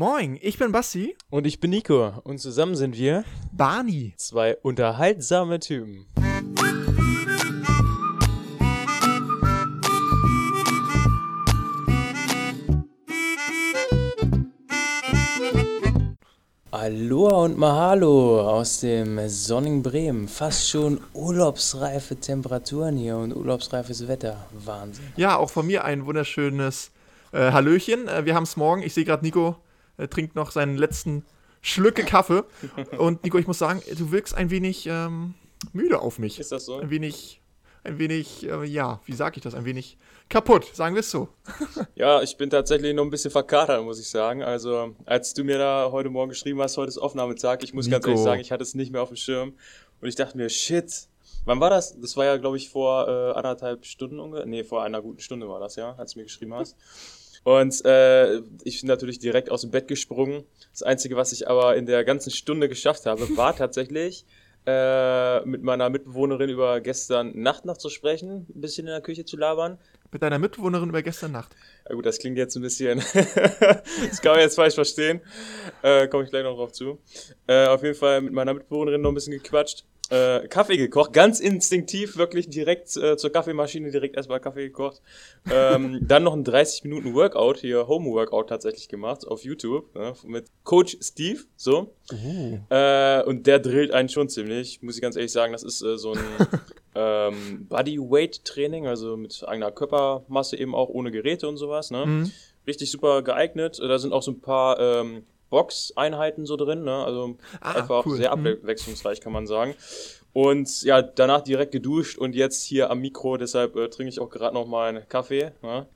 Moin, ich bin Basti. Und ich bin Nico. Und zusammen sind wir Barney. Zwei unterhaltsame Typen. Aloha und Mahalo aus dem sonnigen Bremen. Fast schon urlaubsreife Temperaturen hier und urlaubsreifes Wetter. Wahnsinn. Ja, auch von mir ein wunderschönes äh, Hallöchen. Äh, wir haben es morgen. Ich sehe gerade, Nico äh, trinkt noch seinen letzten Schlücke Kaffee. und Nico, ich muss sagen, du wirkst ein wenig ähm, müde auf mich. Ist das so? Ein wenig, ein wenig, äh, ja, wie sage ich das? Ein wenig kaputt, sagen wir es so. ja, ich bin tatsächlich noch ein bisschen verkatert, muss ich sagen. Also, als du mir da heute Morgen geschrieben hast, heute ist Aufnahmetag, ich muss Nico. ganz ehrlich sagen, ich hatte es nicht mehr auf dem Schirm. Und ich dachte mir, shit, Wann war das? Das war ja, glaube ich, vor äh, anderthalb Stunden ungefähr. Nee, vor einer guten Stunde war das, ja, als du mir geschrieben hast. Und äh, ich bin natürlich direkt aus dem Bett gesprungen. Das Einzige, was ich aber in der ganzen Stunde geschafft habe, war tatsächlich äh, mit meiner Mitbewohnerin über gestern Nacht noch zu sprechen, ein bisschen in der Küche zu labern. Mit deiner Mitbewohnerin über gestern Nacht? Ja gut, das klingt jetzt ein bisschen, das kann man jetzt falsch verstehen. Äh, Komme ich gleich noch drauf zu. Äh, auf jeden Fall mit meiner Mitbewohnerin noch ein bisschen gequatscht äh, Kaffee gekocht, ganz instinktiv, wirklich direkt äh, zur Kaffeemaschine, direkt erstmal Kaffee gekocht. Ähm, dann noch ein 30 Minuten Workout, hier Home Workout tatsächlich gemacht auf YouTube ne, mit Coach Steve, so. Uh. Äh, und der drillt einen schon ziemlich, muss ich ganz ehrlich sagen, das ist äh, so ein ähm, Bodyweight Training, also mit eigener Körpermasse eben auch ohne Geräte und sowas, ne. Mhm. Richtig super geeignet. Da sind auch so ein paar ähm, Box-Einheiten so drin, ne? Also ah, einfach cool. sehr mhm. abwechslungsreich, kann man sagen. Und ja, danach direkt geduscht und jetzt hier am Mikro, deshalb äh, trinke ich auch gerade noch mal einen Kaffee. Ne?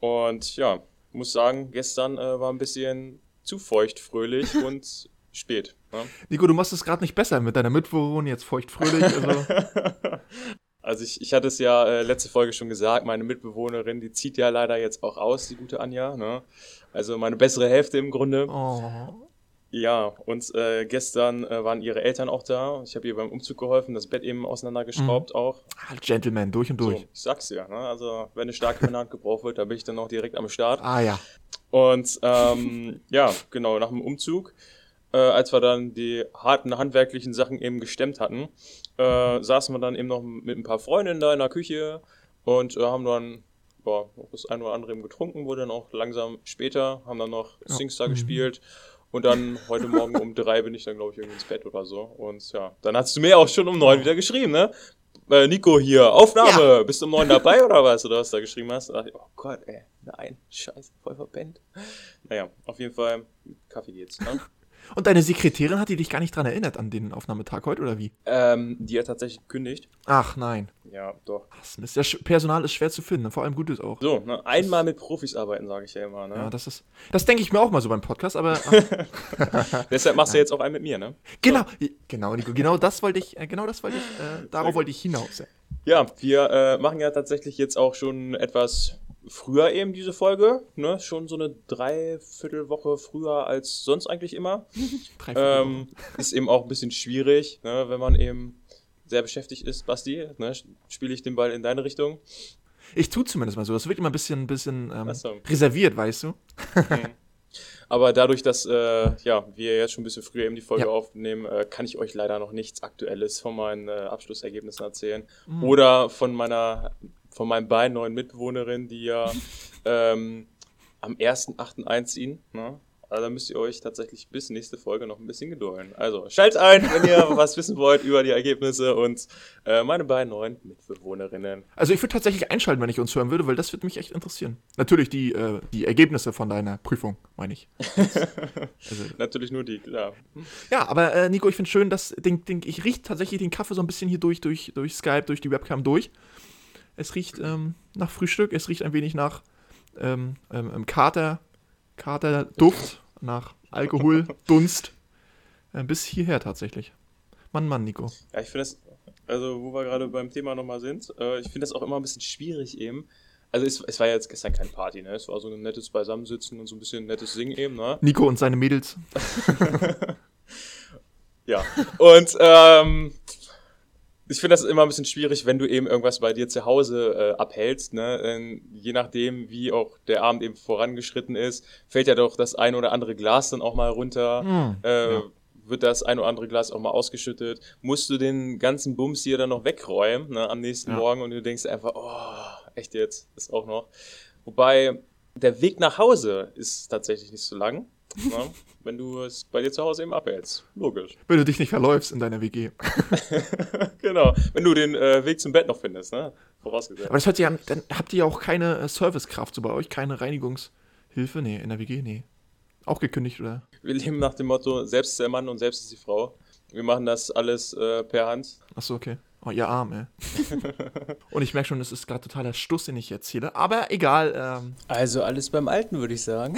Und ja, muss sagen, gestern äh, war ein bisschen zu feucht, fröhlich und spät. Ne? Nico, du machst es gerade nicht besser mit deiner Mitbewohnerin, jetzt feucht, fröhlich. Also. Also ich, ich hatte es ja äh, letzte Folge schon gesagt, meine Mitbewohnerin, die zieht ja leider jetzt auch aus, die gute Anja. Ne? Also meine bessere Hälfte im Grunde. Oh. Ja, und äh, gestern äh, waren ihre Eltern auch da. Ich habe ihr beim Umzug geholfen, das Bett eben auseinandergeschraubt mhm. auch. Ah, Gentleman, durch und durch. So, ich sag's ja, ne? also wenn eine starke Hand gebraucht wird, dann bin ich dann auch direkt am Start. Ah ja. Und ähm, ja, genau, nach dem Umzug, äh, als wir dann die harten handwerklichen Sachen eben gestemmt hatten, äh, saßen wir dann eben noch mit ein paar Freundinnen da in der Küche und äh, haben dann ja, das ein oder andere eben getrunken, wurde dann auch langsam später, haben dann noch ja. Singstar mhm. gespielt. Und dann heute Morgen um drei bin ich dann, glaube ich, irgendwie ins Bett oder so. Und ja, dann hast du mir auch schon um neun wieder geschrieben, ne? Äh, Nico hier, Aufnahme, ja. bist du um neun dabei oder was? Oder was du da geschrieben hast? Da dachte ich, oh Gott, ey, nein, scheiße, voll verpennt. Naja, auf jeden Fall, Kaffee geht's, ne? Und deine Sekretärin hat die dich gar nicht dran erinnert an den Aufnahmetag heute oder wie? Ähm, die hat tatsächlich gekündigt. Ach nein. Ja, doch. Das, das Personal ist schwer zu finden, vor allem gutes auch. So, ne, einmal mit Profis arbeiten, sage ich ja immer. Ne? Ja, das ist. Das denke ich mir auch mal so beim Podcast, aber. Deshalb machst du jetzt auch einen mit mir, ne? Genau, so. genau, Nico, genau das wollte ich, äh, genau das wollte ich, äh, darauf wollte ich hinaus. Ja, wir äh, machen ja tatsächlich jetzt auch schon etwas früher eben diese Folge, ne? Schon so eine Dreiviertelwoche früher als sonst eigentlich immer. ähm, ist eben auch ein bisschen schwierig, ne? wenn man eben sehr beschäftigt ist, Basti. Ne? Spiele ich den Ball in deine Richtung? Ich tue zumindest mal so. Das wird immer ein bisschen, bisschen ähm, so. reserviert, weißt du? mhm. Aber dadurch, dass äh, ja, wir jetzt schon ein bisschen früher eben die Folge ja. aufnehmen, äh, kann ich euch leider noch nichts Aktuelles von meinen äh, Abschlussergebnissen erzählen. Mhm. Oder von meiner von meinen beiden neuen Mitbewohnerinnen, die ja ähm, am 1.8. einziehen. Ne? Also da müsst ihr euch tatsächlich bis nächste Folge noch ein bisschen gedulden. Also schaltet ein, wenn ihr was wissen wollt über die Ergebnisse und äh, meine beiden neuen Mitbewohnerinnen. Also ich würde tatsächlich einschalten, wenn ich uns hören würde, weil das würde mich echt interessieren. Natürlich die, äh, die Ergebnisse von deiner Prüfung, meine ich. also. Natürlich nur die, klar. Ja, aber äh, Nico, ich finde schön, dass den, den, ich rieche tatsächlich den Kaffee so ein bisschen hier durch, durch, durch Skype, durch die Webcam durch. Es riecht ähm, nach Frühstück, es riecht ein wenig nach ähm, ähm, Kater, Katerduft, nach Alkohol, Dunst. Äh, bis hierher tatsächlich. Mann, Mann, Nico. Ja, ich finde das, also wo wir gerade beim Thema nochmal sind, äh, ich finde das auch immer ein bisschen schwierig eben. Also es, es, war ja jetzt gestern kein Party, ne? Es war so ein nettes Beisammensitzen und so ein bisschen nettes Singen eben, ne? Nico und seine Mädels. ja. Und ähm, ich finde das immer ein bisschen schwierig, wenn du eben irgendwas bei dir zu Hause äh, abhältst. Ne? Ähm, je nachdem, wie auch der Abend eben vorangeschritten ist, fällt ja doch das ein oder andere Glas dann auch mal runter. Hm, äh, ja. Wird das ein oder andere Glas auch mal ausgeschüttet? Musst du den ganzen Bums hier dann noch wegräumen ne, am nächsten Ja. Morgen und du denkst einfach, oh, echt jetzt, ist auch noch. Wobei der Weg nach Hause ist tatsächlich nicht so lang, ne, wenn du es bei dir zu Hause eben abhältst. Logisch. Wenn du dich nicht verläufst in deiner WG. genau. Wenn du den äh, Weg zum Bett noch findest, ne? Vorausgesetzt. Aber das hört sich an, dann habt ihr ja auch keine äh, Servicekraft so bei euch, keine Reinigungshilfe? Nee, in der WG? Nee. Auch gekündigt, oder? Wir leben nach dem Motto, selbst ist der Mann und selbst ist die Frau. Wir machen das alles äh, per Hand. Achso, okay. Oh, ihr Arm, ey. Und ich merke schon, das ist gerade totaler Stuss, den ich erzähle. Aber egal. Ähm, Also alles beim Alten, würde ich sagen.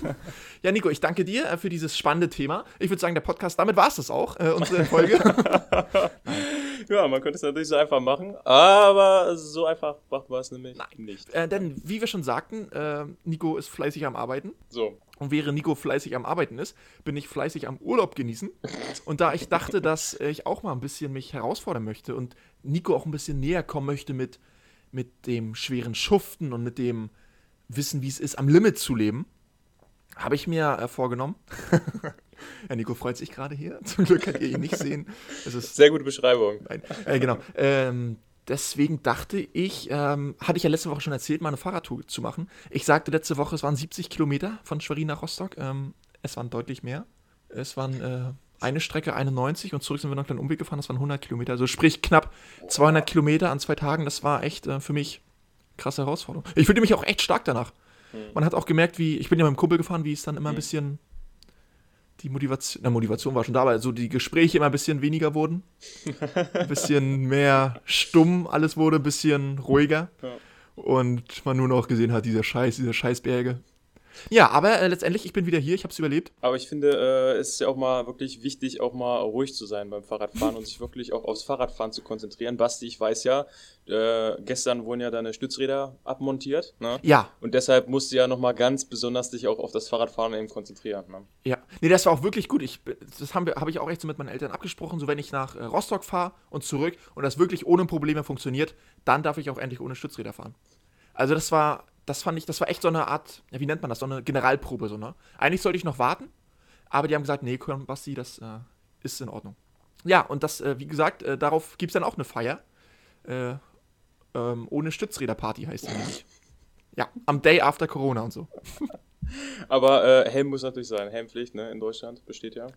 ja, Nico, ich danke dir äh, für dieses spannende Thema. Ich würde sagen, der Podcast, damit war es das auch, äh, unsere Folge. ja, man könnte es natürlich so einfach machen, aber so einfach macht man es nämlich nicht. äh, denn, wie wir schon sagten, äh, Nico ist fleißig am Arbeiten. So. Und während Nico fleißig am Arbeiten ist, bin ich fleißig am Urlaub genießen. Und da ich dachte, dass ich auch mal ein bisschen mich herausfordern möchte und Nico auch ein bisschen näher kommen möchte mit, mit dem schweren Schuften und mit dem Wissen, wie es ist, am Limit zu leben, habe ich mir äh, vorgenommen. ja, Nico freut sich gerade hier. Zum Glück könnt ihr ihn nicht sehen. Es ist Sehr gute Beschreibung. Nein, äh, genau. Ähm, deswegen dachte ich, ähm, hatte ich ja letzte Woche schon erzählt, mal eine Fahrradtour zu machen. Ich sagte letzte Woche, es waren 70 Kilometer von Schwerin nach Rostock. Ähm, es waren deutlich mehr. Es waren äh, eine Strecke 91 und zurück sind wir noch einen kleinen Umweg gefahren. Das waren 100 Kilometer. Also sprich knapp 200 Kilometer an zwei Tagen. Das war echt äh, für mich krasse Herausforderung. Ich fühlte mich auch echt stark danach. Man hat auch gemerkt, wie, ich bin ja mit dem Kumpel gefahren, wie es dann immer ein bisschen die Motivation, na, Motivation war schon da, aber so die Gespräche immer ein bisschen weniger wurden. Ein bisschen mehr stumm, alles wurde ein bisschen ruhiger. Ja. Und man nur noch gesehen hat, dieser Scheiß, diese Scheißberge. Ja, aber äh, letztendlich, ich bin wieder hier, ich habe es überlebt. Aber ich finde, äh, es ist ja auch mal wirklich wichtig, auch mal ruhig zu sein beim Fahrradfahren und sich wirklich auch aufs Fahrradfahren zu konzentrieren. Basti, ich weiß ja, äh, gestern wurden ja deine Stützräder abmontiert. Ne? Ja, Und deshalb musst du ja nochmal ganz besonders dich auch auf das Fahrradfahren eben konzentrieren. Ne? ja. Nee, das war auch wirklich gut. Ich, das habe hab ich auch echt so mit meinen Eltern abgesprochen. So, wenn ich nach äh, Rostock fahre und zurück und das wirklich ohne Probleme funktioniert, dann darf ich auch endlich ohne Stützräder fahren. Also, das war, das fand ich, das war echt so eine Art, wie nennt man das, so eine Generalprobe, so, ne? Eigentlich sollte ich noch warten, aber die haben gesagt, nee, komm, Basti, das äh, ist in Ordnung. Ja, und das, äh, wie gesagt, äh, darauf gibt es dann auch eine Feier. Äh, ähm, ohne Stützräderparty heißt die nämlich. Ja, am Day after Corona und so. Aber äh, Helm muss natürlich sein. Helmpflicht ne, in Deutschland besteht ja.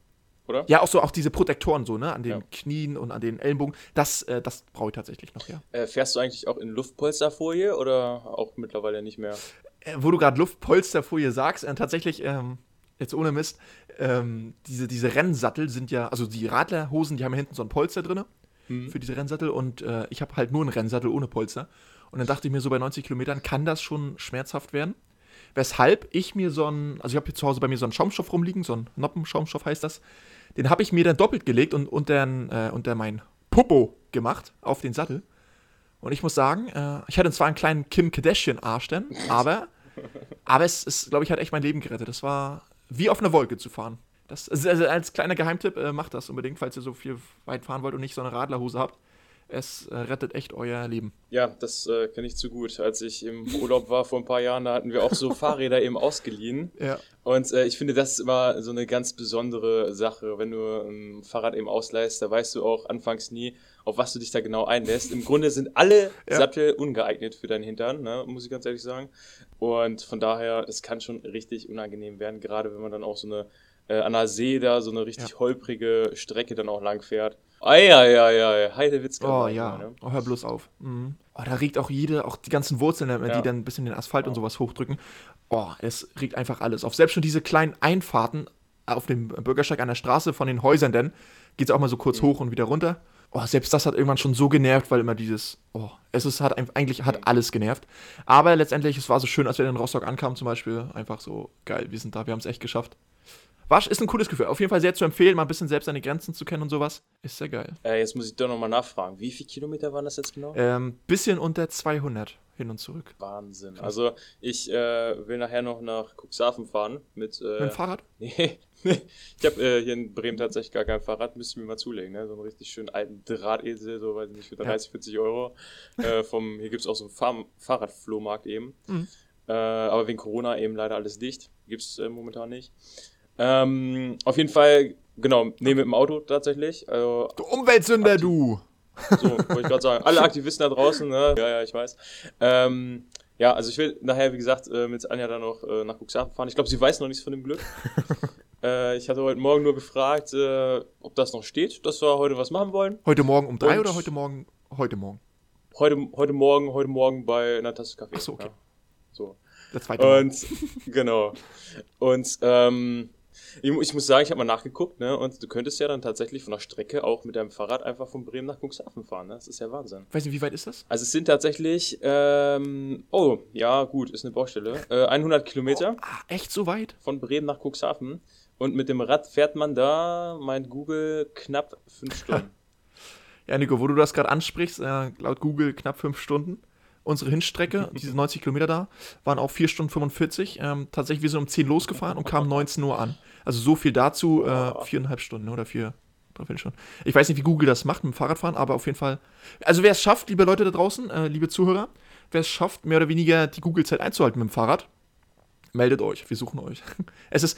Oder? Ja, auch so, auch diese Protektoren so, ne, an den Ja. Knien und an den Ellenbogen. Das, äh, das brauche ich tatsächlich noch, ja. Äh, fährst du eigentlich auch in Luftpolsterfolie oder auch mittlerweile nicht mehr? Äh, wo du gerade Luftpolsterfolie sagst, äh, tatsächlich, ähm, jetzt ohne Mist, ähm, diese, diese Rennsattel sind ja, also die Radlerhosen, die haben ja hinten so ein Polster drin für diese Rennsattel und äh, ich habe halt nur einen Rennsattel ohne Polster. Und dann dachte ich mir so, bei 90 Kilometern kann das schon schmerzhaft werden. Weshalb ich mir so einen, also ich habe hier zu Hause bei mir so einen Schaumstoff rumliegen, so einen Noppenschaumstoff heißt das. Den habe ich mir dann doppelt gelegt und unter, äh, unter mein Popo gemacht auf den Sattel. Und ich muss sagen, äh, ich hatte zwar einen kleinen Kim Kardashian-Arsch dann, aber, aber es ist, glaube ich, hat echt mein Leben gerettet. Das war wie auf einer Wolke zu fahren. Das, also also als kleiner Geheimtipp, äh, macht das unbedingt, falls ihr so viel weit fahren wollt und nicht so eine Radlerhose habt. Es äh, rettet echt euer Leben. Ja, das äh, kenne ich zu gut. Als ich im Urlaub war vor ein paar Jahren, da hatten wir auch so Fahrräder eben ausgeliehen. Ja. Und äh, ich finde, das ist immer so eine ganz besondere Sache. Wenn du ein Fahrrad eben ausleihst, da weißt du auch anfangs nie, auf was du dich da genau einlässt. Im Grunde sind alle Ja. Sattel ungeeignet für deinen Hintern, ne, muss ich ganz ehrlich sagen. Und von daher, es kann schon richtig unangenehm werden, gerade wenn man dann auch so eine äh, an der See da so eine richtig Ja. holprige Strecke dann auch lang fährt. Eieiei, Heidewitzka. Oh ja, ne? oh, hör bloß auf. Mhm. Oh, da regt auch jede, auch die ganzen Wurzeln, äh, die Ja. dann ein bisschen den Asphalt und sowas hochdrücken. Oh, es regt einfach alles auf. Selbst schon diese kleinen Einfahrten auf dem Bürgersteig an der Straße von den Häusern, dann geht es auch mal so Mhm. kurz hoch und wieder runter. Oh, selbst das hat irgendwann schon so genervt, weil immer dieses, oh, es ist, hat eigentlich hat alles genervt. Aber letztendlich, es war so schön, als wir in Rostock ankamen zum Beispiel, einfach so geil, wir sind da, wir haben es echt geschafft. War, ist ein cooles Gefühl. Auf jeden Fall sehr zu empfehlen, mal ein bisschen selbst seine Grenzen zu kennen und sowas. Ist sehr geil. Äh, jetzt muss ich doch nochmal nachfragen. Wie viele Kilometer waren das jetzt genau? Ähm, bisschen unter 200 hin und zurück. Wahnsinn. Also ich äh, will nachher noch nach Cuxhaven fahren mit, Mit äh, dem Fahrrad? nee, ich habe äh, hier in Bremen tatsächlich gar kein Fahrrad, müsste ich mir mal zulegen, ne? So einen richtig schönen alten Drahtesel, so weiß ich nicht, für 30, ja. 40 Euro. Äh, vom, hier gibt es auch so einen Fahr Fahrradflohmarkt eben. Mhm. Äh, aber wegen Corona eben leider alles dicht. Gibt es äh, momentan nicht. Ähm, auf jeden Fall, genau, nehme mit dem Auto tatsächlich. Also, du Umweltsünder, du! So, wollte ich gerade sagen. Alle Aktivisten da draußen, ne? Ja, ja, ich weiß. Ähm, ja, also ich will nachher, wie gesagt, äh, mit Anja dann noch äh, nach Cuxhaven fahren. Ich glaube, sie weiß noch nichts von dem Glück. äh, ich hatte heute Morgen nur gefragt, äh, ob das noch steht, dass wir heute was machen wollen. Heute Morgen um drei Und oder heute Morgen? Heute Morgen. Heute, heute Morgen, heute Morgen bei einer Tasse Kaffee. Ach so, okay. Ja. So. Der zweite Und, genau. Und, ähm, ich, ich muss sagen, ich habe mal nachgeguckt, ne? Und du könntest ja dann tatsächlich von der Strecke auch mit deinem Fahrrad einfach von Bremen nach Cuxhaven fahren, ne? Das ist ja Wahnsinn. Weiß nicht, wie weit ist das? Also es sind tatsächlich, ähm, oh, ja, gut, ist eine Baustelle. Äh, 100 Kilometer. Oh, ah, echt so weit? Von Bremen nach Cuxhaven. Und mit dem Rad fährt man da, meint Google, knapp fünf Stunden. ja, Nico, wo du das gerade ansprichst, äh, laut Google knapp fünf Stunden unsere Hinstrecke, diese 90 Kilometer da, waren auch 4 Stunden 45. Ähm, tatsächlich, wir sind um 10 losgefahren und kamen 19 Uhr an. Also so viel dazu, äh, viereinhalb Stunden oder vier, dreiviertel Stunden. Ich weiß nicht, wie Google das macht mit dem Fahrradfahren, aber auf jeden Fall. Also wer es schafft, liebe Leute da draußen, äh, liebe Zuhörer, wer es schafft, mehr oder weniger die Google-Zeit einzuhalten mit dem Fahrrad, meldet euch, wir suchen euch. Es ist,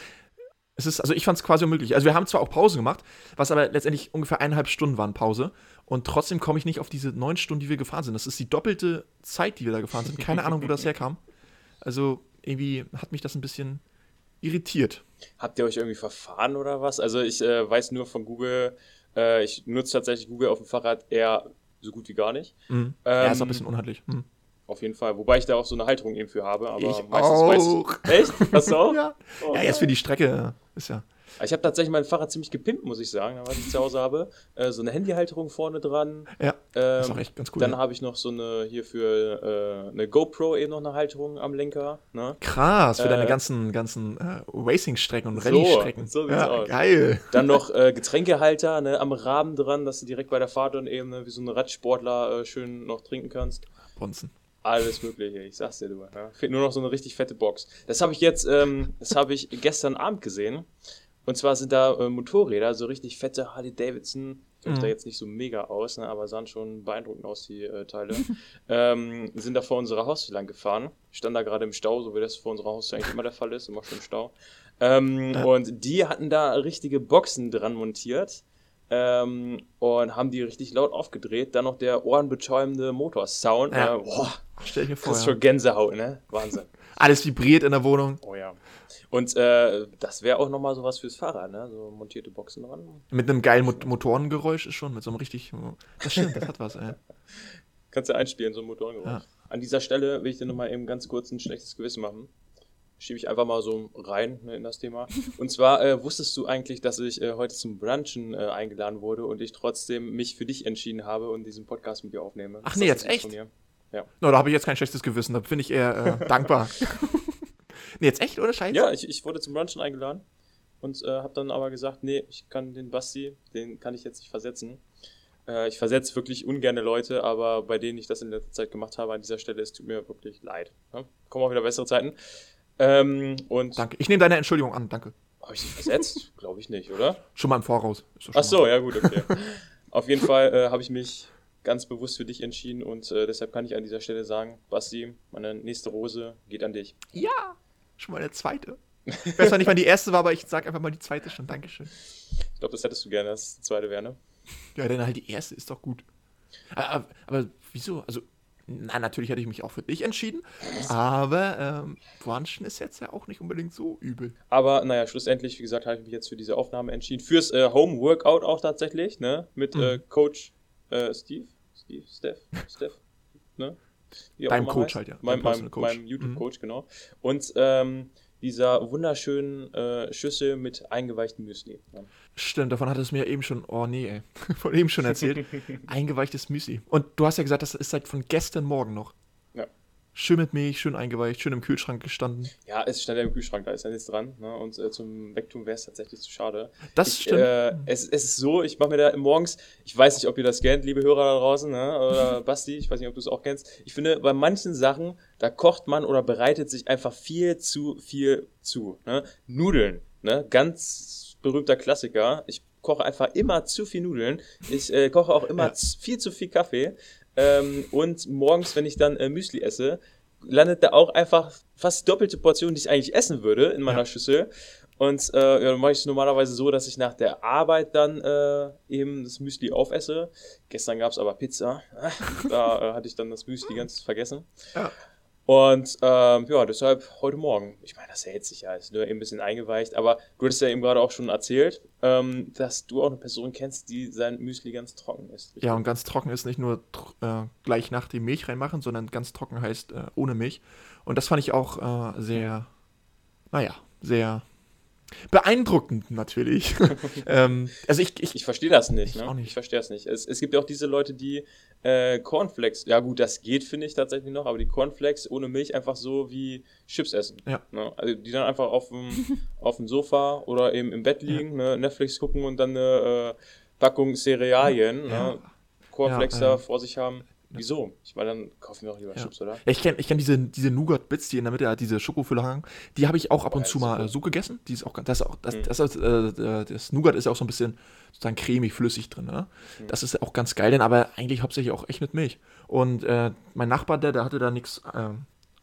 es ist, also ich fand es quasi unmöglich. Also wir haben zwar auch Pause gemacht, was aber letztendlich ungefähr eineinhalb Stunden waren Pause. Und trotzdem komme ich nicht auf diese neun Stunden, die wir gefahren sind. Das ist die doppelte Zeit, die wir da gefahren sind. Keine Ahnung, wo das herkam. Also irgendwie hat mich das ein bisschen irritiert. Habt ihr euch irgendwie verfahren oder was? Also ich äh, weiß nur von Google, äh, ich nutze tatsächlich Google auf dem Fahrrad eher so gut wie gar nicht. Mhm. Ähm, ja, ist ein bisschen unhandlich. Mhm. Auf jeden Fall. Wobei ich da auch so eine Halterung eben für habe. Aber ich auch. Ich, echt? Hast du auch? ja. Oh, ja, erst für die Strecke. Ist ja. Ich habe tatsächlich mein Fahrrad ziemlich gepimpt, muss ich sagen, was ich zu Hause habe. Äh, so eine Handyhalterung vorne dran. Ja. Ähm, das ist auch echt ganz cool. Dann ja. habe ich noch so eine hier für äh, eine GoPro eben noch eine Halterung am Lenker. Ne? Krass, für äh, deine ganzen, ganzen äh, Racing-Strecken und Rallye-Strecken. So, so ja, aus. Geil. Dann noch äh, Getränkehalter ne, am Rahmen dran, dass du direkt bei der Fahrt dann eben ne, wie so ein Radsportler äh, schön noch trinken kannst. Bonzen. Alles Mögliche, ich sag's dir, du. Ja. Fehlt nur noch so eine richtig fette Box. Das habe ich jetzt, ähm, das habe ich gestern Abend gesehen. Und zwar sind da äh, Motorräder, so richtig fette Harley Davidson. Kennt mhm. da jetzt nicht so mega aus, ne, aber sahen schon beeindruckend aus, die äh, Teile. ähm, sind da vor unserer Haustür lang gefahren. Stand da gerade im Stau, so wie das vor unserer Haustür eigentlich immer der Fall ist, immer schon im Stau. Ähm, ja. Und die hatten da richtige Boxen dran montiert. Ähm, und haben die richtig laut aufgedreht. Dann noch der ohrenbetäubende Motorsound. Ja. Äh, boah, Stell mir vor. Das ist schon Gänsehaut, ne? Wahnsinn. Alles vibriert in der Wohnung. Oh ja. Und äh, das wäre auch nochmal sowas fürs Fahrrad, ne? So montierte Boxen dran. Mit einem geilen Mot Motorengeräusch ist schon, mit so einem richtig. Das stimmt, das hat was, ey. Kannst du einspielen, so ein Motorengeräusch. Ja. An dieser Stelle will ich dir nochmal eben ganz kurz ein schlechtes Gewissen machen. Schiebe ich einfach mal so rein ne, in das Thema. Und zwar äh, wusstest du eigentlich, dass ich äh, heute zum Brunchen äh, eingeladen wurde und ich trotzdem mich für dich entschieden habe und diesen Podcast mit dir aufnehme. Ach nee, jetzt echt? Ja. No, da habe ich jetzt kein schlechtes Gewissen, da bin ich eher äh, dankbar. nee, jetzt echt, oder Scheiße? Ja, ich, ich wurde zum Brunchen eingeladen und äh, habe dann aber gesagt, nee, ich kann den Basti, den kann ich jetzt nicht versetzen. Äh, ich versetze wirklich ungerne Leute, aber bei denen ich das in letzter Zeit gemacht habe, an dieser Stelle, es tut mir wirklich leid. Ja? Kommen auch wieder bessere Zeiten. Ähm, und danke. Ich nehme deine Entschuldigung an, danke. Habe ich sie versetzt? Glaube ich nicht, oder? Schon mal im Voraus. Ach so, ja gut, okay. Auf jeden Fall äh, habe ich mich ganz bewusst für dich entschieden und äh, deshalb kann ich an dieser Stelle sagen, Basti, meine nächste Rose geht an dich. Ja, schon mal der zweite. Ich weiß zwar nicht, wann die erste war, aber ich sag einfach mal die zweite schon. Dankeschön. Ich glaube, das hättest du gerne, dass die zweite wäre, ne? Ja, dann halt die erste ist doch gut. Aber, aber wieso? Also, na, natürlich hätte ich mich auch für dich entschieden, aber ähm, Brunchen ist jetzt ja auch nicht unbedingt so übel. Aber naja, schlussendlich, wie gesagt, habe ich mich jetzt für diese Aufnahme entschieden. Fürs äh, Home Workout auch tatsächlich, ne? Mit mhm. äh, Coach äh, Steve, Steve, Steph, Steph, ne? Deinem Coach heißt. halt, ja. Mein, meinem, meinem YouTube-Coach, mhm. genau. Und ähm, dieser wunderschönen äh, Schüssel mit eingeweichtem Müsli. Ja. Stimmt, davon hat es mir eben schon, oh nee, ey, von eben schon erzählt. Eingeweichtes Müsli. Und du hast ja gesagt, das ist seit von gestern Morgen noch. Schön mit Milch, schön eingeweicht, schön im Kühlschrank gestanden. Ja, es stand ja im Kühlschrank, da ist ja nichts dran. Ne? Und äh, zum Wegtun wäre es tatsächlich zu schade. Das ich, stimmt. Äh, es, es, ist so, ich mache mir da morgens, ich weiß nicht, ob ihr das kennt, liebe Hörer da draußen, ne? oder Basti, ich weiß nicht, ob du es auch kennst. Ich finde, bei manchen Sachen, da kocht man oder bereitet sich einfach viel zu viel zu. Ne? Nudeln ne? Ganz berühmter Klassiker. Ich koche einfach immer zu viel Nudeln. Ich äh, koche auch immer Ja. viel zu viel Kaffee. Ähm, und morgens, wenn ich dann äh, Müsli esse, landet da auch einfach fast doppelte Portion, die ich eigentlich essen würde in meiner Ja. Schüssel. Und äh, ja, dann mache ich es normalerweise so, dass ich nach der Arbeit dann äh, eben das Müsli aufesse. Gestern gab es aber Pizza. da äh, hatte ich dann das Müsli ganz vergessen. Ja. Und ähm, ja, deshalb heute Morgen. Ich meine, das hält sich ja, ist nur eben ein bisschen eingeweicht. Aber du hattest ja eben gerade auch schon erzählt, ähm, dass du auch eine Person kennst, die sein Müsli ganz trocken isst. Ja, und ganz trocken ist nicht nur äh, gleich nach dem Milch reinmachen, sondern ganz trocken heißt äh, ohne Milch. Und das fand ich auch äh, sehr, naja, sehr beeindruckend natürlich. ähm, also ich, ich, Ich verstehe das nicht, Ich ne? nicht. Ich verstehe das nicht. Es, es gibt ja auch diese Leute, die äh, Cornflakes, ja gut, das geht, finde ich tatsächlich noch, aber die Cornflakes ohne Milch einfach so wie Chips essen. Ja. Ne? Also die dann einfach auf dem, auf dem Sofa oder eben im Bett liegen, ne? Netflix gucken und dann eine äh, Packung Cerealien, Ja. ne? Cornflakes Ja, da äh, vor sich haben. Wieso? Ich meine, dann kaufen wir auch lieber Ja. Chips, oder? Ja, ich kenne ich kenn diese, diese Nougat-Bits, die in der Mitte hat, diese Schokofülle haben. Die habe ich auch ab und ja, zu mal äh, so gegessen. Die ist auch, das, auch, das, Mhm. das, ist, äh, äh, das Nougat ist ja auch so ein bisschen sozusagen cremig, flüssig drin. Ne? Mhm. Das ist auch ganz geil, denn aber eigentlich hauptsächlich auch echt mit Milch. Und äh, mein Nachbar, der, der hatte da nichts,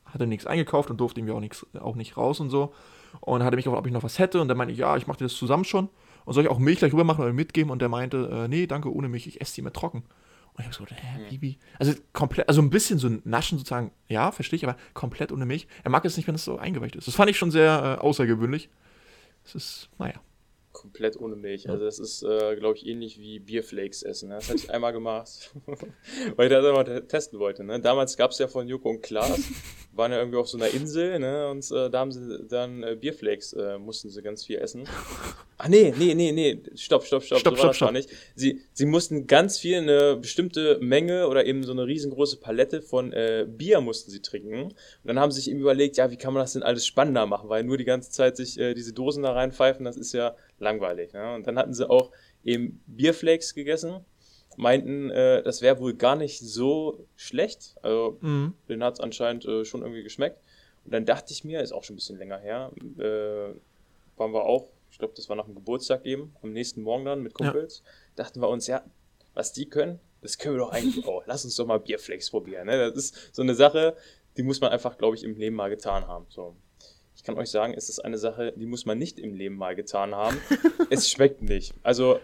hatte nichts eingekauft und durfte irgendwie auch, nix, auch nicht raus und so. Und hatte mich gefragt, ob ich noch was hätte. Und dann meinte ich, ja, ich mache dir das zusammen schon. Und soll ich auch Milch gleich rüber machen oder mitgeben? Und der meinte, äh, nee, danke, ohne Milch, ich esse die mit trocken. Und ich habe so, hä, wie, wie? Also komplett, also ein bisschen so ein Naschen sozusagen, ja, verstehe ich, aber komplett ohne Milch. Er mag es nicht, wenn es so eingeweicht ist. Das fand ich schon sehr äh, außergewöhnlich. Es ist, naja. Komplett ohne Milch. Also das ist, äh, glaube ich, ähnlich wie Bierflakes essen. Ne? Das hatte ich einmal gemacht, weil ich das einmal te- testen wollte. Ne? Damals gab es ja von Joko und Klaas, waren ja irgendwie auf so einer Insel ne? und äh, da haben sie dann äh, Bierflakes, äh, mussten sie ganz viel essen. Ach nee, nee, nee, nee, stopp, stopp, stopp, Stopp, so war stopp, gar nicht. Sie, sie mussten ganz viel, eine bestimmte Menge oder eben so eine riesengroße Palette von äh, Bier mussten sie trinken. Und dann haben sie sich eben überlegt, ja, wie kann man das denn alles spannender machen, weil nur die ganze Zeit sich äh, diese Dosen da reinpfeifen, das ist ja langweilig. Ne? Und dann hatten sie auch eben Bierflakes gegessen, meinten, äh, das wäre wohl gar nicht so schlecht. Also Mhm. den hat es anscheinend äh, schon irgendwie geschmeckt. Und dann dachte ich mir, ist auch schon ein bisschen länger her, äh, waren wir auch, ich glaube, das war nach dem Geburtstag eben, am nächsten Morgen dann mit Kumpels, dachten wir uns, ja, was die können, das können wir doch eigentlich auch. Lass uns doch mal Bierflakes probieren. Ne? Das ist so eine Sache, die muss man einfach, glaube ich, im Leben mal getan haben. So. Ich kann euch sagen, es ist eine Sache, die muss man nicht im Leben mal getan haben. es schmeckt nicht. Also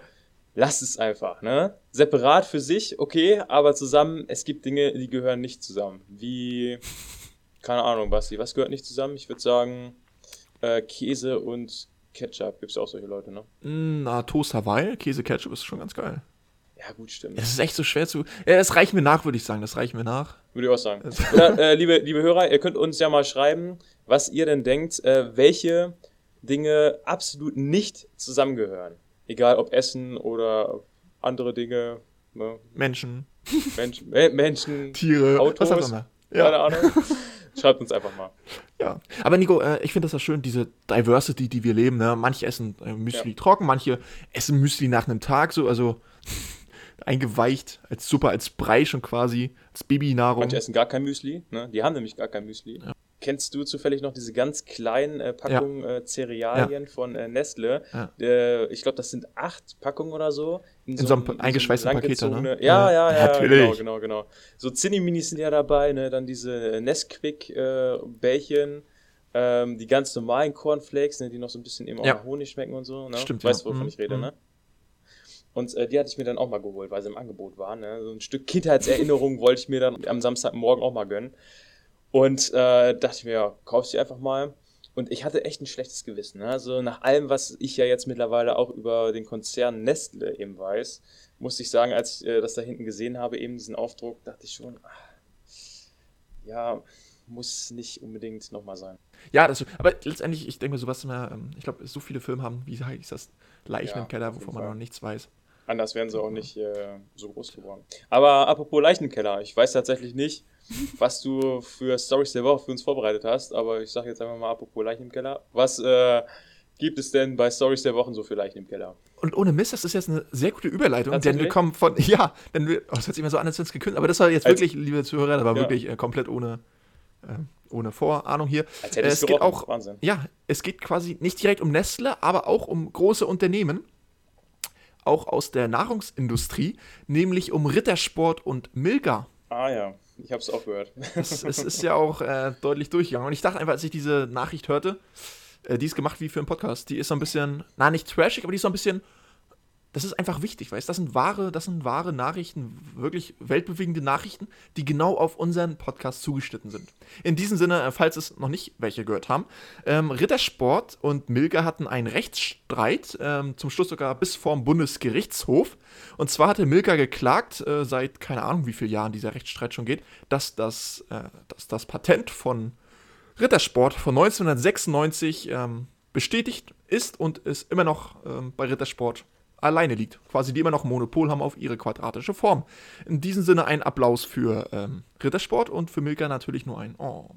lasst es einfach. Ne? Separat für sich, okay, aber zusammen, es gibt Dinge, die gehören nicht zusammen. Wie, keine Ahnung, Basti, was gehört nicht zusammen? Ich würde sagen, äh, Käse und Ketchup. Gibt es auch solche Leute, ne? Mm, Na, Toast Hawaii, Käse Ketchup ist schon ganz geil. Ja, gut, stimmt. Es ist echt so schwer zu. Ja, das reicht mir nach, würde ich sagen. Das reicht mir nach. Würde ich auch sagen. Oder, äh, liebe, liebe Hörer, ihr könnt uns ja mal schreiben, was ihr denn denkt, äh, welche Dinge absolut nicht zusammengehören. Egal ob Essen oder andere Dinge, ne? Menschen, Menschen, äh, Menschen, Tiere, Autos, was auch immer. keine Ja, Ahnung. Schreibt uns einfach mal. ja. Aber Nico, äh, ich finde das ja schön, diese Diversity, die wir leben. Ne? Manche essen äh, Müsli trocken, manche essen Müsli nach einem Tag, so, also eingeweicht als Suppe, als Brei schon quasi, als Babynahrung. Manche essen gar kein Müsli, ne? Die haben nämlich gar kein Müsli. Kennst du zufällig noch diese ganz kleinen äh, Packungen äh, Cerealien von äh, Nestle? Ja. Äh, ich glaube, das sind acht Packungen oder so. In so einem eingeschweißten Paket ne? Ja, ja, Ja, ja, natürlich. genau, genau, genau. So Zinni-Minis sind ja dabei, ne? Dann diese äh, Nesquik-Bällchen, ähm, die ganz normalen Cornflakes, ne? Die noch so ein bisschen eben auch Ja. Honig schmecken und so. Ne? Stimmt, Weißt ja. du, wovon Mhm, ich rede, mhm. ne? Und äh, die hatte ich mir dann auch mal geholt, weil sie im Angebot waren. Ne? So ein Stück Kindheitserinnerung wollte ich mir dann am Samstagmorgen auch mal gönnen. Und äh, dachte ich mir, ja, kauf sie einfach mal. Und ich hatte echt ein schlechtes Gewissen. Ne? Also nach allem, was ich ja jetzt mittlerweile auch über den Konzern Nestle eben weiß, musste ich sagen, als ich äh, das da hinten gesehen habe, eben diesen Aufdruck, dachte ich schon, ach, ja, muss nicht unbedingt nochmal sein. Ja, das, aber letztendlich, ich denke mir, sowas immer, ähm, ich glaube, so viele Filme haben, wie heißt das, Leichen Ja, im Keller, wovon man noch nichts weiß. Anders wären sie auch nicht äh, so groß geworden. Aber apropos Leichenkeller, ich weiß tatsächlich nicht, was du für Stories der Woche für uns vorbereitet hast, aber ich sage jetzt einfach mal apropos Leichen im Keller. Was äh, gibt es denn bei Stories der Wochen so für Leichen im Keller? Und ohne Mist, das ist jetzt eine sehr gute Überleitung, denn wir kommen von, ja, denn wir, oh, das hört sich immer so an, als wenn es gekünstelt, aber das war jetzt Als- wirklich, liebe Zuhörer, das war Ja. wirklich äh, komplett ohne, äh, ohne Vorahnung hier. Als hätte Äh, es geht auch, Wahnsinn. ja, es geht quasi nicht direkt um Nestle, aber auch um große Unternehmen, auch aus der Nahrungsindustrie, nämlich um Rittersport und Milka. Ah ja, ich habe es auch gehört. Es, es ist ja auch äh, deutlich durchgegangen. Und ich dachte einfach, als ich diese Nachricht hörte, äh, die ist gemacht wie für einen Podcast. Die ist so ein bisschen, na nicht trashig, aber die ist so ein bisschen, das ist einfach wichtig, weißt? Das sind wahre, das sind wahre Nachrichten, wirklich weltbewegende Nachrichten, die genau auf unseren Podcast zugeschnitten sind. In diesem Sinne, äh, falls es noch nicht welche gehört haben, ähm, Rittersport und Milka hatten einen Rechtsstreit, ähm, zum Schluss sogar bis vorm Bundesgerichtshof. Und zwar hatte Milka geklagt, äh, seit keine Ahnung wie vielen Jahren dieser Rechtsstreit schon geht, dass das, äh, dass das Patent von Rittersport von 1996 ähm, bestätigt ist und es immer noch ähm, bei Rittersport alleine liegt. Quasi die immer noch Monopol haben auf ihre quadratische Form. In diesem Sinne ein Applaus für ähm, Rittersport und für Milka natürlich nur ein Oh.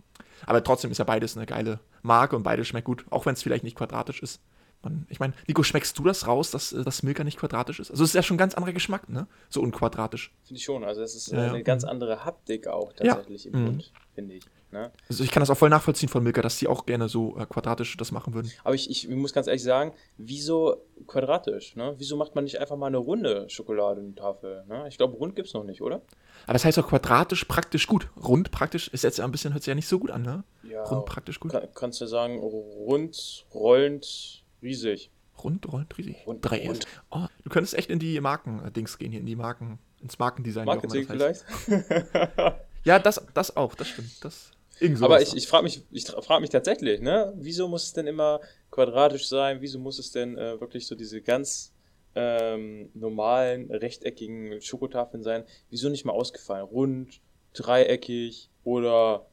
Aber trotzdem ist ja beides eine geile Marke und beides schmeckt gut, auch wenn es vielleicht nicht quadratisch ist. Man, ich meine, Nico, schmeckst du das raus, dass äh, das Milka nicht quadratisch ist? Also es ist ja schon ein ganz anderer Geschmack, ne? So unquadratisch. Finde ich schon. Also es ist Ja, ja. eine ganz andere Haptik auch Ja. tatsächlich im Mhm. Mund, finde ich. Ne? Also ich kann das auch voll nachvollziehen von Milka, dass die auch gerne so äh, quadratisch das machen würden. Aber ich, ich muss ganz ehrlich sagen, wieso quadratisch? Ne? Wieso macht man nicht einfach mal eine runde Schokoladentafel? Ne? Ich glaube, rund gibt es noch nicht, oder? Aber das heißt auch quadratisch praktisch gut. Rund praktisch ist jetzt ja ein bisschen, hört sich ja nicht so gut an, ne? Ja. Rund praktisch gut. Kann, kannst du sagen, rund, rollend, riesig. Rund, rund, riesig. Rund, Drei rund. Oh, du könntest echt in die Marken-Dings gehen hier, in die Marken, ins Markendesign. Marketing vielleicht? Ja, das, das auch, das stimmt. Das, irgend Aber ich, ich frage mich, ich frage mich tatsächlich, ne? Wieso muss es denn immer quadratisch sein? Wieso muss es denn äh, wirklich so diese ganz ähm, normalen, rechteckigen Schokotafeln sein? Wieso nicht mal ausgefallen? Rund, dreieckig oder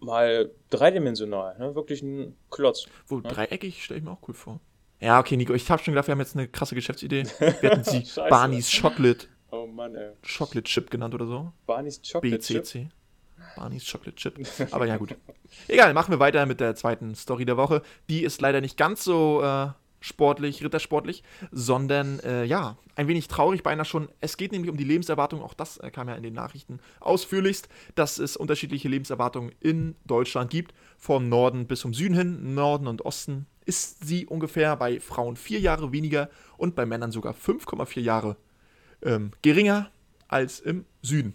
mal dreidimensional, ne? Wirklich ein Klotz. Wo dreieckig stelle ich mir auch cool vor. Ja, okay, Nico, ich habe schon gedacht, wir haben jetzt eine krasse Geschäftsidee. Wir hätten sie. Barney's Chocolate, Oh Mann, ey. Chocolate Chip genannt oder so. Barney's Chocolate Chip. Barney's Chocolate Chip. Aber ja, gut. Egal, machen wir weiter mit der zweiten Story der Woche. Die ist leider nicht ganz so äh, sportlich, rittersportlich, sondern äh, ja, ein wenig traurig beinahe schon. Es geht nämlich um die Lebenserwartung, auch das äh, kam ja in den Nachrichten ausführlichst, dass es unterschiedliche Lebenserwartungen in Deutschland gibt, vom Norden bis zum Süden hin, Norden und Osten ist sie ungefähr bei Frauen vier Jahre weniger und bei Männern sogar 5,4 Jahre ähm, geringer als im Süden.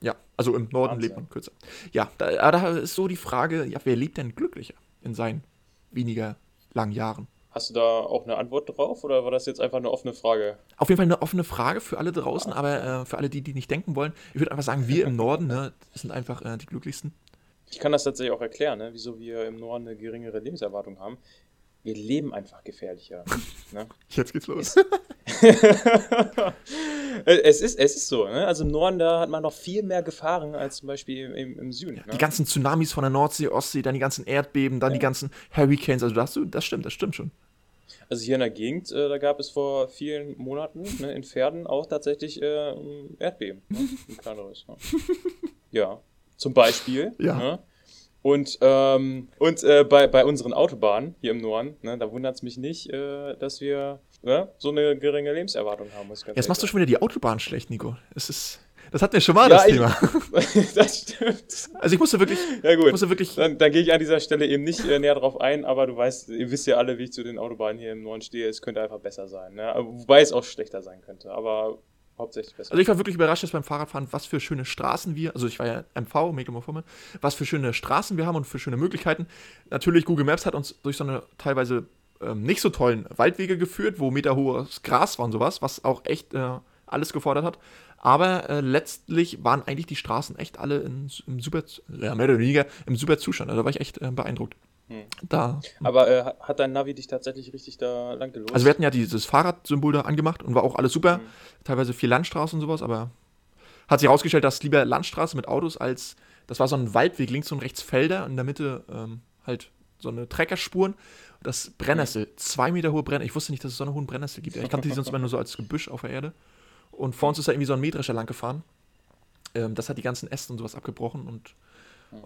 Ja, also im Norden Wahnsinn. lebt man kürzer. Ja, da, da ist so die Frage, ja, wer lebt denn glücklicher in seinen weniger langen Jahren? Hast du da auch eine Antwort drauf oder war das jetzt einfach eine offene Frage? Auf jeden Fall eine offene Frage für alle draußen, aber äh, für alle die, die nicht denken wollen, ich würde einfach sagen, wir im Norden ne, sind einfach äh, die glücklichsten. Ich kann das tatsächlich auch erklären, ne? wieso wir im Norden eine geringere Lebenserwartung haben. Wir leben einfach gefährlicher. ne? Jetzt geht's los. es, ist, es ist so, ne? also im Norden, da hat man noch viel mehr Gefahren als zum Beispiel im, im Süden. Ne? Die ganzen Tsunamis von der Nordsee, Ostsee, dann die ganzen Erdbeben, dann die ganzen Hurricanes, also das, das stimmt, das stimmt schon. Also hier in der Gegend, äh, da gab es vor vielen Monaten ne, in Pferden auch tatsächlich äh, Erdbeben. Ne? Ein kleineres. Ne? Ja, zum Beispiel. Ja. Und, ähm, und äh, bei, bei unseren Autobahnen hier im Norden, ne, da wundert es mich nicht, äh, dass wir ne, so eine geringe Lebenserwartung haben. Muss ich Jetzt machst du schon wieder die Autobahn schlecht, Nico. Es ist, das hatten wir schon mal, Ja, das ich- Thema. das stimmt. Also ich musste wirklich, Ja gut. musste wirklich, Dann, dann gehe ich an dieser Stelle eben nicht äh, näher drauf ein, aber du weißt, ihr wisst ja alle, wie ich zu den Autobahnen hier im Norden stehe. Es könnte einfach besser sein. Ne? Wobei es auch schlechter sein könnte, aber hauptsächlich besser. also ich war wirklich überrascht jetzt beim Fahrradfahren, was für schöne Straßen wir, also ich war ja MV, Mecklenburg-Vorpommern, was für schöne Straßen wir haben und für schöne Möglichkeiten. Natürlich, Google Maps hat uns durch so eine teilweise ähm, nicht so tollen Waldwege geführt, wo meterhohes Gras war und sowas, was auch echt äh, alles gefordert hat. Aber äh, letztlich waren eigentlich die Straßen echt alle in, im super, ja, mehr oder weniger im super Zustand. Also da war ich echt äh, beeindruckt. Hm. Da. aber äh, hat- dein Navi dich tatsächlich richtig da lang gelost? Also wir hatten ja dieses Fahrradsymbol da angemacht und war auch alles super. Mhm. Teilweise viel Landstraße und sowas, aber hat sich herausgestellt, dass lieber Landstraße mit Autos als, das war so ein Waldweg, links und rechts Felder und in der Mitte ähm, halt so eine Treckerspuren. Das Brennnessel, zwei Meter hohe Brennnessel. Ich wusste nicht, dass es so eine hohe Brennnessel gibt. Ich kannte die sonst immer nur so als Gebüsch auf der Erde. Und vor uns ist da irgendwie so ein Mähdrescher lang gefahren. Ähm, das hat die ganzen Äste und sowas abgebrochen und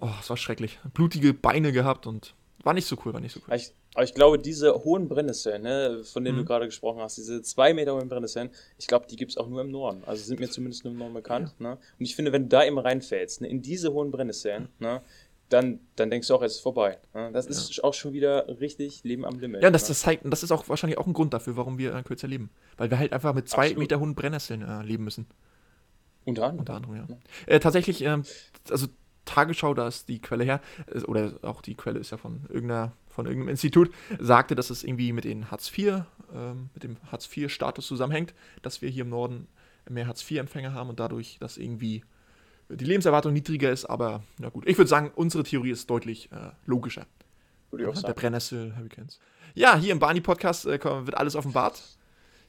oh, es war schrecklich. Blutige Beine gehabt und war nicht so cool, war nicht so cool. Aber ich, aber ich glaube, diese hohen Brennnesseln, ne, von denen Mhm. du gerade gesprochen hast, diese zwei Meter hohen Brennnesseln, ich glaube, die gibt es auch nur im Norden. Also sind mir zumindest nur im Norden bekannt. Ne? Und ich finde, wenn du da eben reinfällst, ne, in diese hohen Brennnesseln, ne, dann, dann denkst du auch, es ist vorbei. Ne? Das ist ja. auch schon wieder richtig Leben am Limit. Ja, das, ne? das, zeigt, das ist auch wahrscheinlich auch ein Grund dafür, warum wir äh, kürzer leben. Weil wir halt einfach mit zwei Absolut. Meter hohen Brennnesseln äh, leben müssen. Unter anderem. Unter anderem, ja. ja. Äh, tatsächlich, ähm, also Tagesschau, da ist die Quelle her, äh, oder auch die Quelle ist ja von irgendeiner, von irgendeinem Institut, sagte, dass es irgendwie mit den Hartz IV, ähm, mit dem Hartz IV-Status zusammenhängt, dass wir hier im Norden mehr Hartz IV-Empfänger haben und dadurch, dass irgendwie die Lebenserwartung niedriger ist, aber na gut. Ich würde sagen, unsere Theorie ist deutlich äh, logischer. Würde ich auch sagen. Der Brennnessel Hurricanes. Ja, hier im Barney-Podcast äh, wird alles offenbart.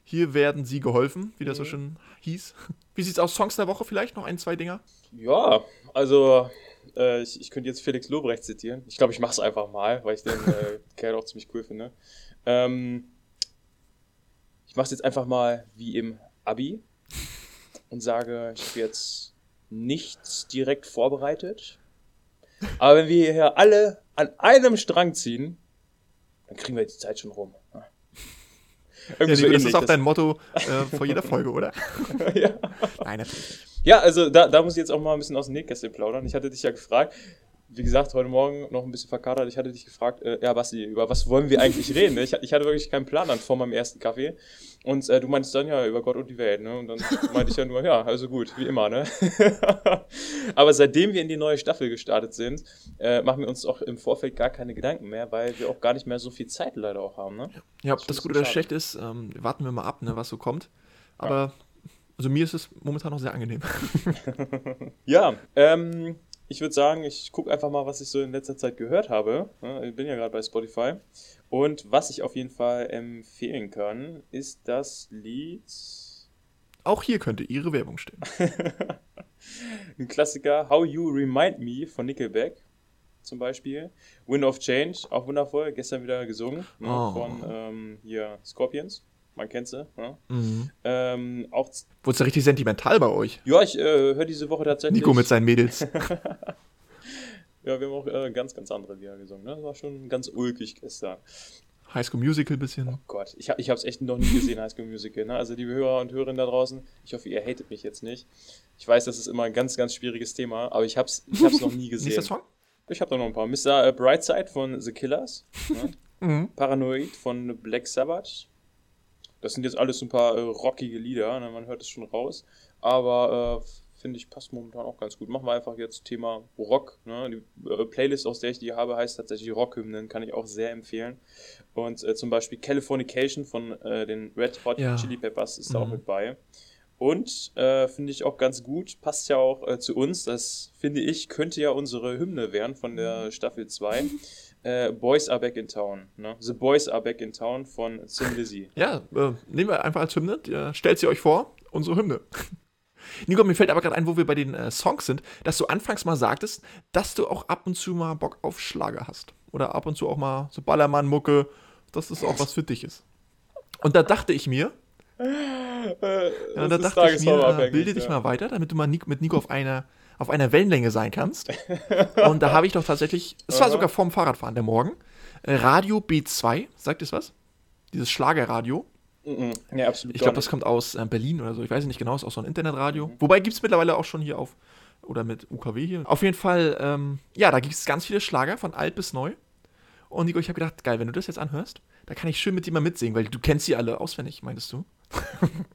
Hier werden sie geholfen, wie das mhm. so schön hieß. Wie sieht's aus? Songs der Woche vielleicht? Noch ein, zwei Dinger? Ja, also äh, ich, ich, könnte jetzt Felix Lobrecht zitieren. Ich glaube, ich mache es einfach mal, weil ich den äh, Kerl auch ziemlich cool finde. Ähm, ich mache es jetzt einfach mal wie im Abi und sage, ich habe jetzt nichts direkt vorbereitet. Aber wenn wir hier alle an einem Strang ziehen, dann kriegen wir die Zeit schon rum. Ja, so das ist auch dein Motto äh, vor jeder Folge, oder? ja. Nein, natürlich nicht. Ja, also da, da muss ich jetzt auch mal ein bisschen aus dem Nähkästchen plaudern. Ich hatte dich ja gefragt, wie gesagt, heute Morgen noch ein bisschen verkadert. Ich hatte dich gefragt, äh, ja, Basti, über was wollen wir eigentlich reden? Ich, ich hatte wirklich keinen Plan dann vor meinem ersten Kaffee. Und äh, du meintest dann ja über Gott und die Welt, ne? Und dann meinte ich ja nur, ja, also gut, wie immer, ne? Aber seitdem wir in die neue Staffel gestartet sind, äh, machen wir uns auch im Vorfeld gar keine Gedanken mehr, weil wir auch gar nicht mehr so viel Zeit leider auch haben, ne? Ja, ob das, das Gute oder schlecht ist, ähm, warten wir mal ab, ne, was so kommt. Aber ja. Also mir ist es momentan noch sehr angenehm. ja, ähm, ich würde sagen, ich gucke einfach mal, was ich so in letzter Zeit gehört habe. Ich bin ja gerade bei Spotify. Und was ich auf jeden Fall empfehlen kann, ist das Lied. Auch hier könnte Ihre Werbung stehen. Ein Klassiker, How You Remind Me von Nickelback zum Beispiel. Wind of Change, auch wundervoll, gestern wieder gesungen ne, oh. von ähm, hier Scorpions man kennt sie. Ne? Mhm. Ähm, auch Wurde es ja richtig sentimental bei euch? Ja, ich äh, höre diese Woche tatsächlich. Nico mit seinen Mädels. ja, wir haben auch äh, ganz, ganz andere Lieder gesungen. Ne? Das war schon ganz ulkig gestern. High School Musical bisschen. Oh Gott, ich, ich habe es echt noch nie gesehen, High School Musical. Ne? Also, liebe Hörer und Hörerinnen da draußen, ich hoffe, ihr hatet mich jetzt nicht. Ich weiß, das ist immer ein ganz, ganz schwieriges Thema, aber ich habe es ich hab's noch nie gesehen. Nächster Song? Ich habe da noch ein paar. Mr. Äh, Brightside von The Killers. Ne? mhm. Paranoid von Black Sabbath. Das sind jetzt alles ein paar äh, rockige Lieder, ne? man hört es schon raus. Aber äh, finde ich, passt momentan auch ganz gut. Machen wir einfach jetzt Thema Rock. Ne? Die äh, Playlist, aus der ich die habe, heißt tatsächlich Rockhymnen, kann ich auch sehr empfehlen. Und äh, zum Beispiel Californication von äh, den Red Hot ja. Chili Peppers ist mhm. da auch mhm. mit bei. Und äh, finde ich auch ganz gut, passt ja auch äh, zu uns. Das finde ich, könnte ja unsere Hymne werden von der Staffel 2. äh, Boys Are Back in Town. Ne? The Boys Are Back in Town von Sin Lizzy. Ja, äh, nehmen wir einfach als Hymne. Ja, stellt sie euch vor, unsere Hymne. Nico, mir fällt aber gerade ein, wo wir bei den äh, Songs sind, dass du anfangs mal sagtest, dass du auch ab und zu mal Bock auf Schlager hast. Oder ab und zu auch mal so Ballermann-Mucke, dass das auch was für dich ist. Und da dachte ich mir, äh, ja, da dachte ich mir, äh, bilde dich ja. mal weiter, damit du mal mit Nico auf einer auf einer Wellenlänge sein kannst. Und da habe ich doch tatsächlich, es war sogar vorm Fahrradfahren der Morgen, äh, Radio B2, sagt es was? Dieses Schlagerradio. Mhm. Ja, absolut. Ich glaube, das kommt aus äh, Berlin oder so. Ich weiß nicht genau, ist auch so ein Internetradio. Mhm. Wobei gibt es mittlerweile auch schon hier auf, oder mit UKW hier. Auf jeden Fall, ähm, ja, da gibt es ganz viele Schlager, von alt bis neu. Und Nico, ich habe gedacht, geil, wenn du das jetzt anhörst, da kann ich schön mit dir mal mitsingen, weil du kennst sie alle auswendig, meintest du?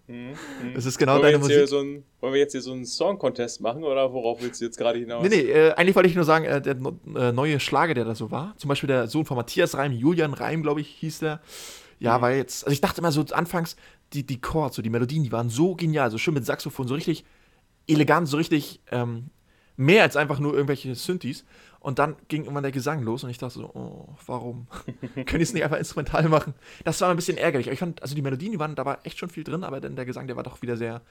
Mhm, das ist genau deine Musik. So ein, wollen wir jetzt hier so einen Song-Contest machen oder worauf willst du jetzt gerade hinaus? Nee, nee, äh, eigentlich wollte ich nur sagen, äh, der äh, neue Schlager, der da so war, zum Beispiel der Sohn von Matthias Reim, Julian Reim, glaube ich, hieß der. Ja, mhm. war jetzt, also ich dachte immer so anfangs, die, die Chords, so die Melodien, die waren so genial, so schön mit Saxophon, so richtig elegant, so richtig ähm, mehr als einfach nur irgendwelche Synthes. Und dann ging irgendwann der Gesang los und ich dachte so, oh, warum? Können die es nicht einfach instrumental machen? Das war ein bisschen ärgerlich. Ich fand, also die Melodien, die waren, da war echt schon viel drin, aber dann der Gesang, der war doch wieder sehr.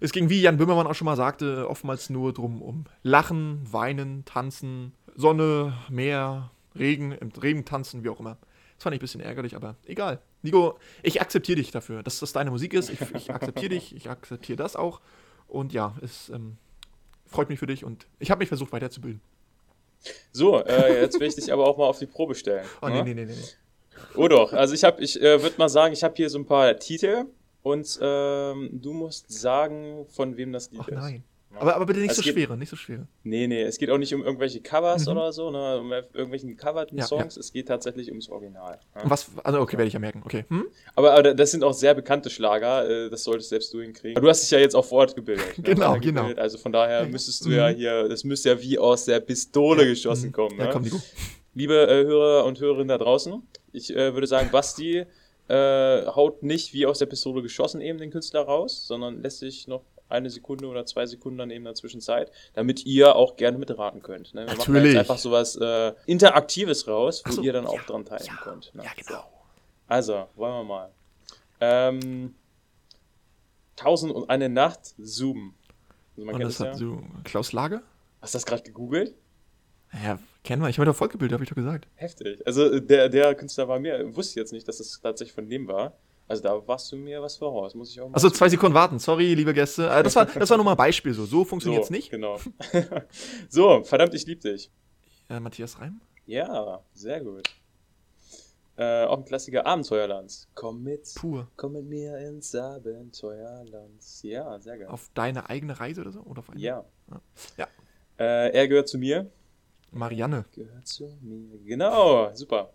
Es ging, wie Jan Böhmermann auch schon mal sagte, oftmals nur drum um Lachen, Weinen, Tanzen, Sonne, Meer, Regen, im Regen tanzen, wie auch immer. Das fand ich ein bisschen ärgerlich, aber egal. Nico, ich akzeptiere dich dafür, dass das deine Musik ist. Ich, ich akzeptiere dich, ich akzeptiere das auch. Und ja, es ähm, freut mich für dich und ich habe mich versucht weiterzubilden. So, äh, jetzt will ich dich aber auch mal auf die Probe stellen. Oh, ne? nee, nee, nee, nee. Oh doch, also ich habe, ich äh, würde mal sagen, ich habe hier so ein paar Titel und ähm, du musst sagen, von wem das Lied Ach, ist. Nein. Aber, aber bitte nicht Also so geht- schwere, nicht so schwere. Nee, nee, es geht auch nicht um irgendwelche Covers Mhm. oder so, ne, um irgendwelchen gecoverten Ja, Songs. Es geht tatsächlich ums Original. Und was, also okay, werde ich ja merken. Okay. Hm? Aber, aber das sind auch sehr bekannte Schlager, äh, das solltest selbst du hinkriegen. Aber du hast dich ja jetzt auch vor Ort gebildet. ne? Genau, Weitergebildet. genau. Also von daher Ja. müsstest du ja Mhm. hier, das müsste ja wie aus der Pistole geschossen Mhm. kommen. Ja, ne? komm, Nico. Liebe äh, Hörer und Hörerinnen da draußen, ich äh, würde sagen, Basti äh, haut nicht wie aus der Pistole geschossen eben den Künstler raus, sondern lässt sich noch eine Sekunde oder zwei Sekunden dann eben dazwischen Zeit, damit ihr auch gerne mitraten könnt. Ne? Wir machen Natürlich. jetzt einfach sowas äh, Interaktives raus, wo so, ihr dann auch ja, dran teilnehmen könnt. Ne? Ja, genau. Also, wollen wir mal. Ähm, Tausend und eine Nacht Zoom. Also man Und kennt das das hat ja. so Klaus Lager? Hast du das gerade gegoogelt? Ja, kennen wir. Ich habe doch fortgebildet, habe ich doch gesagt. Heftig. Also äh, der, der Künstler war mir, wusste jetzt nicht, dass es tatsächlich von dem war. Also da warst du mir was voraus, muss ich auch mal Also zwei Sekunden warten. Sorry, liebe Gäste. Äh, das war, das war nur mal ein Beispiel so. So so, funktioniert es nicht. Genau. so, verdammt, ich lieb dich. Äh, Matthias Reim? Ja, sehr gut. Äh, auch ein Klassiker Abenteuerland. Komm mit, Pur. komm mit mir ins Abenteuerland. Ja, sehr geil. Auf deine eigene Reise oder so? Oder auf eine? Ja. Ja. Äh, er gehört zu mir. Marianne. Gehört zu mir. Genau, super.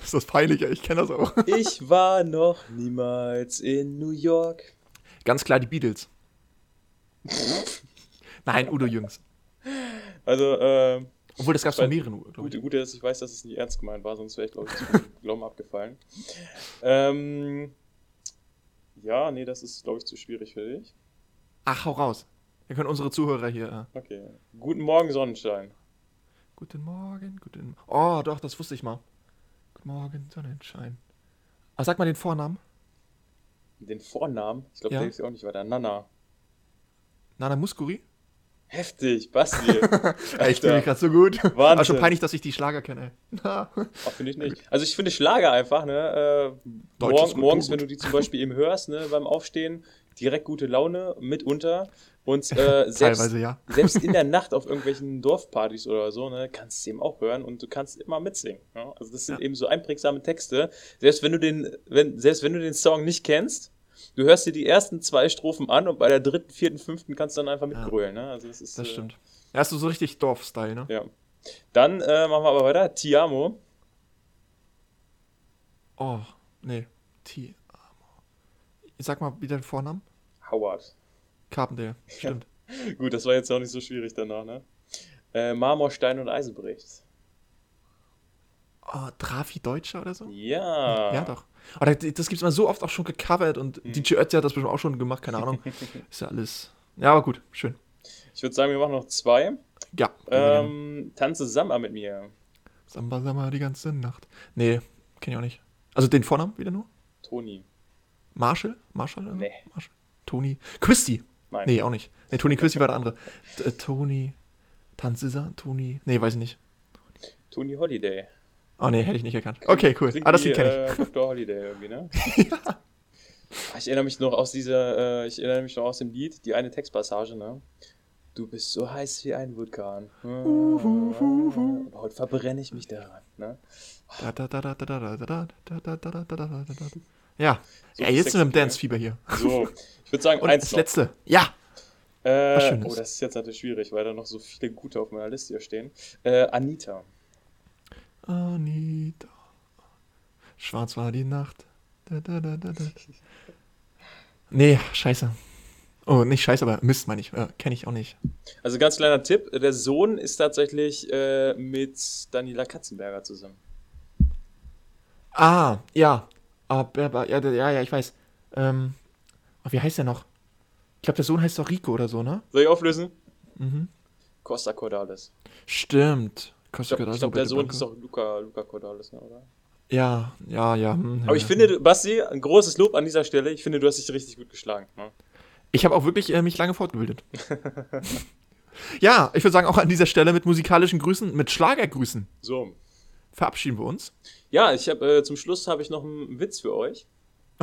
Ist das peinlich, ich kenne das auch. Ich war noch niemals in New York. Ganz klar die Beatles. Nein, Udo Jüngs. Also, äh, Obwohl, das gab es von mehreren, glaube gut, ich. gut, dass ich weiß, dass es nicht ernst gemeint war, sonst wäre ich, glaube ich, zum Glauben abgefallen. Ähm, ja, nee, das ist, glaube ich, zu schwierig für dich. Ach, hau raus. Wir können unsere Zuhörer hier. Äh, Okay. Guten Morgen, Sonnenschein. guten Morgen, guten. Oh, doch, das wusste ich mal. Guten Morgen, Sonnenschein. Ah, sag mal den Vornamen. Den Vornamen, ich glaube, Ja. der ist ja auch nicht weiter. Nana. Nana Muskuri? Heftig, Basti. Ey, ich mich gerade so gut. Wahnsinn. Aber schon peinlich, dass ich die Schlager kenne. Auch finde ich nicht. Also ich finde Schlager einfach, ne? Äh, morgens, wenn du die zum Beispiel eben hörst, ne, beim Aufstehen, direkt gute Laune mitunter. Und äh, selbst, ja. selbst in der Nacht auf irgendwelchen Dorfpartys oder so, ne, kannst du eben auch hören und du kannst immer mitsingen. Ja? Also das sind Ja. eben so einprägsame Texte. Selbst wenn du den, wenn, selbst wenn du den Song nicht kennst, du hörst dir die ersten zwei Strophen an und bei der dritten, vierten, fünften kannst du dann einfach mitgrölen. Ne? Also das ist, Das äh, stimmt. Ja, hast du so richtig Dorf-Style, ne? Ja. Dann äh, machen wir aber weiter. Tiamo. Oh, nee. T. Sag mal wieder den Vornamen. Howard. Carpendale. Stimmt. Gut, das war jetzt auch nicht so schwierig danach, ne? Äh, Marmor, Stein und Eisenbricht. Oh, Trafi Deutscher oder so? Ja. Ja, doch. Aber das, das gibt's mal so oft auch schon gecovert und Mhm. DJ Ötzi hat das bestimmt auch schon gemacht, keine Ahnung. Ist ja alles. Ja, aber gut, schön. Ich würde sagen, wir machen noch zwei. Ja. Ähm, Tanze Samba mit mir. Samba Samba die ganze Nacht. Nee, kenn ich auch nicht. Also den Vornamen wieder nur? Toni. Marshall? Marshall? Nee. Marshall. Toni. Christy. Nein. Nee, auch nicht. Nee, Toni Christy war der andere. T äh, Toni. Tanzisa? Toni. Nee, weiß ich nicht. Toni Holiday. Oh nee, hätte ich nicht erkannt. Okay, cool. Klingt Ah, das Lied kenne ich. Äh, Dr. Holiday irgendwie, ne? ja. Ich erinnere mich noch aus dieser, äh, ich erinnere mich noch aus dem Lied, die eine Textpassage, ne? Du bist so heiß wie ein Vulkan. Und heute verbrenne ich mich daran, ne? Ja. So ja, jetzt sind wir im ne? Dance-Fieber hier. So, ich würde sagen, Und eins. Das noch. letzte. Ja. Äh, oh, das ist jetzt natürlich schwierig, weil da noch so viele gute auf meiner Liste hier stehen. Äh, Anita. Anita. Schwarz war die Nacht. Da, da, da, da, da. Nee, scheiße. Oh, nicht scheiße, aber Mist meine ich. Äh, Kenne ich auch nicht. Also ganz kleiner Tipp: Der Sohn ist tatsächlich äh, mit Daniela Katzenberger zusammen. Ah, ja. Aber, aber, ja, ja, ja, ich weiß. Ähm, oh, wie heißt der noch? Ich glaube, der Sohn heißt doch Rico oder so, ne? Soll ich auflösen? Mhm. Costa Cordalis. Stimmt. Ich Costa glaube, Cordalis, glaub, der Sohn ist doch Luca, Luca Cordalis, ne, oder? Ja, ja, ja. hm, Aber ja. ich finde, du- Basti, ein großes Lob an dieser Stelle. Ich finde, du hast dich richtig gut geschlagen. Ne? Ich habe auch wirklich äh, mich lange fortgebildet. ja, ich würde sagen, auch an dieser Stelle mit musikalischen Grüßen, mit Schlagergrüßen So. Verabschieden wir uns. Ja, ich habe äh, zum Schluss habe ich noch einen Witz für euch.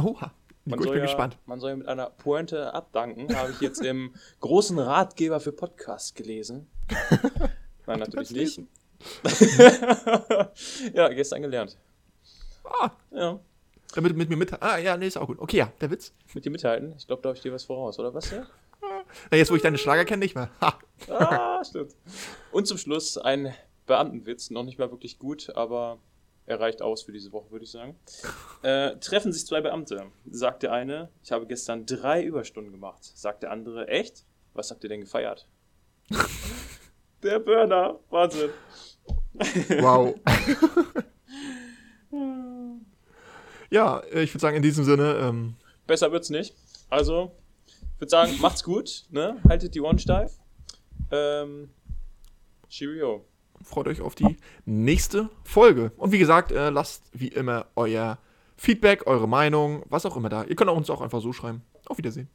Oha. Man Gut, ich bin ja, gespannt. man soll ja mit einer Pointe abdanken, habe ich jetzt im großen Ratgeber für Podcasts gelesen. Nein, natürlich nicht. ja, gestern gelernt. Ah, Ja, damit mit mir mit. Ah, ja, nee, ist auch gut. Okay, ja, der Witz. mit dir mithalten. Ich glaube, da habe ich dir was voraus, oder was? Ja? Na, jetzt, wo ich deine Schlager kenne, nicht mehr. Ah, stimmt. Und zum Schluss ein Beamtenwitz. Noch nicht mal wirklich gut, aber er reicht aus für diese Woche, würde ich sagen. Äh, treffen sich zwei Beamte. Sagt der eine, ich habe gestern drei Überstunden gemacht. Sagt der andere, echt? Was habt ihr denn gefeiert? der Burner. Wahnsinn. Wow. ja, ich würde sagen, in diesem Sinne, ähm, Besser wird's nicht. Also, ich würde sagen, macht's gut. Ne? Haltet die Ohren steif. Ähm, Cheerio. Freut euch auf die nächste Folge. Und wie gesagt, äh, lasst wie immer euer Feedback, eure Meinung, was auch immer da. Ihr könnt auch uns auch einfach so schreiben. Auf Wiedersehen.